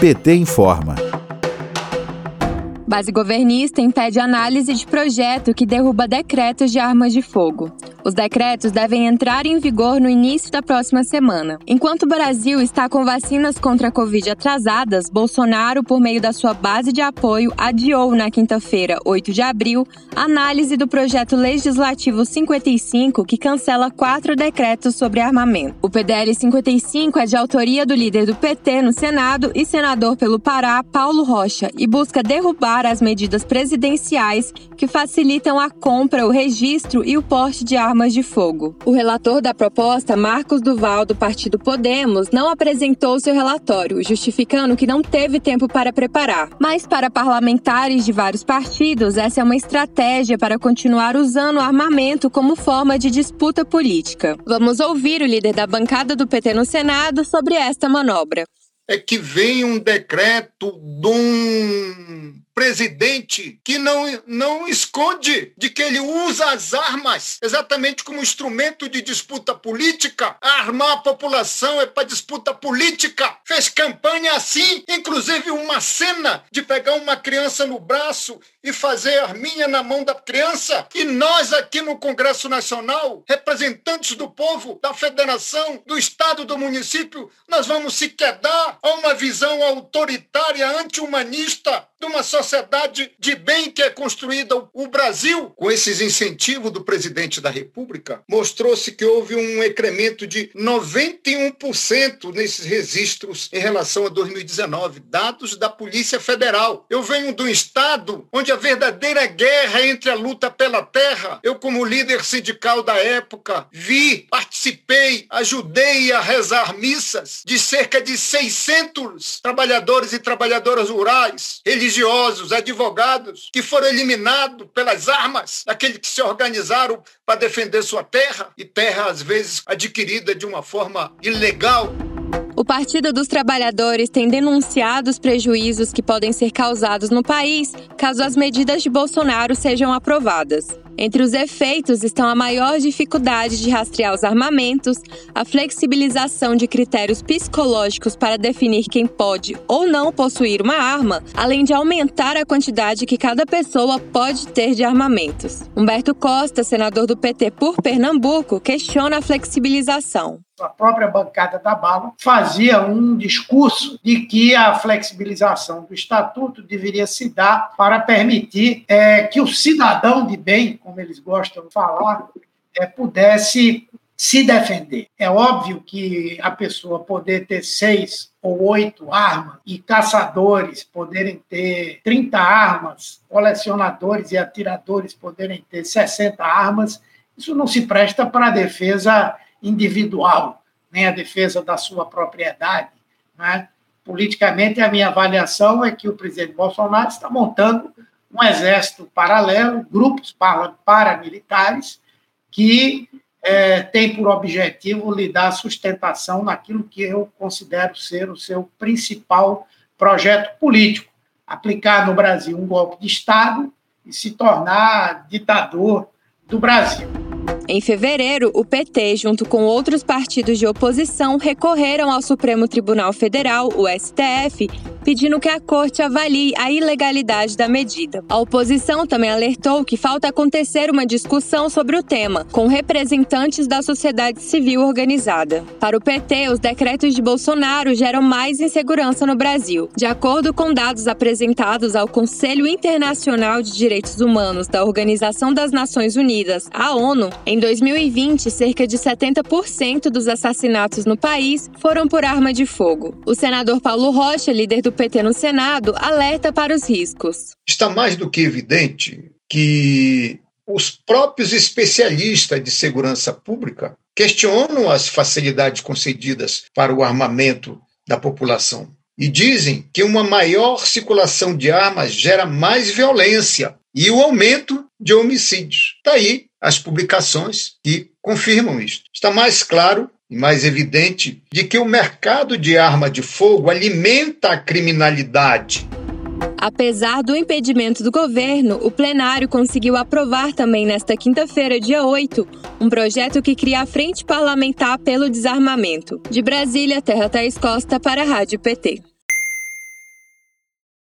PT informa. Base governista impede análise de projeto que derruba decretos de armas de fogo. Os decretos devem entrar em vigor no início da próxima semana. Enquanto o Brasil está com vacinas contra a Covid atrasadas, Bolsonaro, por meio da sua base de apoio, adiou na quinta-feira, 8 de abril, a análise do projeto legislativo 55, que cancela quatro decretos sobre armamento. O PDL 55 é de autoria do líder do PT no Senado e senador pelo Pará, Paulo Rocha, e busca derrubar as medidas presidenciais que facilitam a compra, o registro e o porte de armas armas de fogo. O relator da proposta, Marcos Duval, do partido Podemos, não apresentou seu relatório, justificando que não teve tempo para preparar. Mas para parlamentares de vários partidos, essa é uma estratégia para continuar usando o armamento como forma de disputa política. Vamos ouvir o líder da bancada do PT no Senado sobre esta manobra. É que vem um decreto de um presidente que não, não esconde de que ele usa as armas exatamente como instrumento de disputa política. Armar a população é para disputa política. Fez campanha assim, inclusive uma cena de pegar uma criança no braço e fazer arminha na mão da criança. E nós aqui no Congresso Nacional, representantes do povo, da federação, do estado, do município, nós vamos se quedar a uma visão autoritária, anti-humanista de uma sociedade de bem que é construída o Brasil, com esses incentivos do presidente da República, mostrou-se que houve um incremento de 91% nesses registros em relação a 2019, dados da Polícia Federal. Eu venho de um estado onde a verdadeira guerra entre a luta pela terra, eu como líder sindical da época, vi, participei, ajudei a rezar missas de cerca de 600 trabalhadores e trabalhadoras rurais, eles religiosos, advogados que foram eliminados pelas armas, aqueles que se organizaram para defender sua terra e terra às vezes adquirida de uma forma ilegal. O Partido dos Trabalhadores tem denunciado os prejuízos que podem ser causados no país caso as medidas de Bolsonaro sejam aprovadas. Entre os efeitos estão a maior dificuldade de rastrear os armamentos, a flexibilização de critérios psicológicos para definir quem pode ou não possuir uma arma, além de aumentar a quantidade que cada pessoa pode ter de armamentos. Humberto Costa, senador do PT por Pernambuco, questiona a flexibilização a própria bancada da bala, fazia um discurso de que a flexibilização do estatuto deveria se dar para permitir é, que o cidadão de bem, como eles gostam de falar, é, pudesse se defender. É óbvio que a pessoa poder ter seis ou oito armas e caçadores poderem ter 30 armas, colecionadores e atiradores poderem ter 60 armas, isso não se presta para a defesa individual, nem a defesa da sua propriedade. Né? Politicamente, a minha avaliação é que o presidente Bolsonaro está montando um exército paralelo, grupos paramilitares, que é, tem por objetivo lhe dar sustentação naquilo que eu considero ser o seu principal projeto político: aplicar no Brasil um golpe de Estado e se tornar ditador do Brasil. Em fevereiro, o PT, junto com outros partidos de oposição, recorreram ao Supremo Tribunal Federal, o STF, pedindo que a corte avalie a ilegalidade da medida. A oposição também alertou que falta acontecer uma discussão sobre o tema, com representantes da sociedade civil organizada. Para o PT, os decretos de Bolsonaro geram mais insegurança no Brasil. De acordo com dados apresentados ao Conselho Internacional de Direitos Humanos da Organização das Nações Unidas, a ONU, em 2020, cerca de 70% dos assassinatos no país foram por arma de fogo. O senador Paulo Rocha, líder do do PT no Senado alerta para os riscos. Está mais do que evidente que os próprios especialistas de segurança pública questionam as facilidades concedidas para o armamento da população e dizem que uma maior circulação de armas gera mais violência e o aumento de homicídios. Daí tá as publicações que confirmam isto. Está mais claro mais evidente de que o mercado de arma de fogo alimenta a criminalidade. Apesar do impedimento do governo, o plenário conseguiu aprovar também nesta quinta-feira, dia 8, um projeto que cria a Frente Parlamentar pelo Desarmamento. De Brasília, Terra Thaís Costa para a Rádio PT.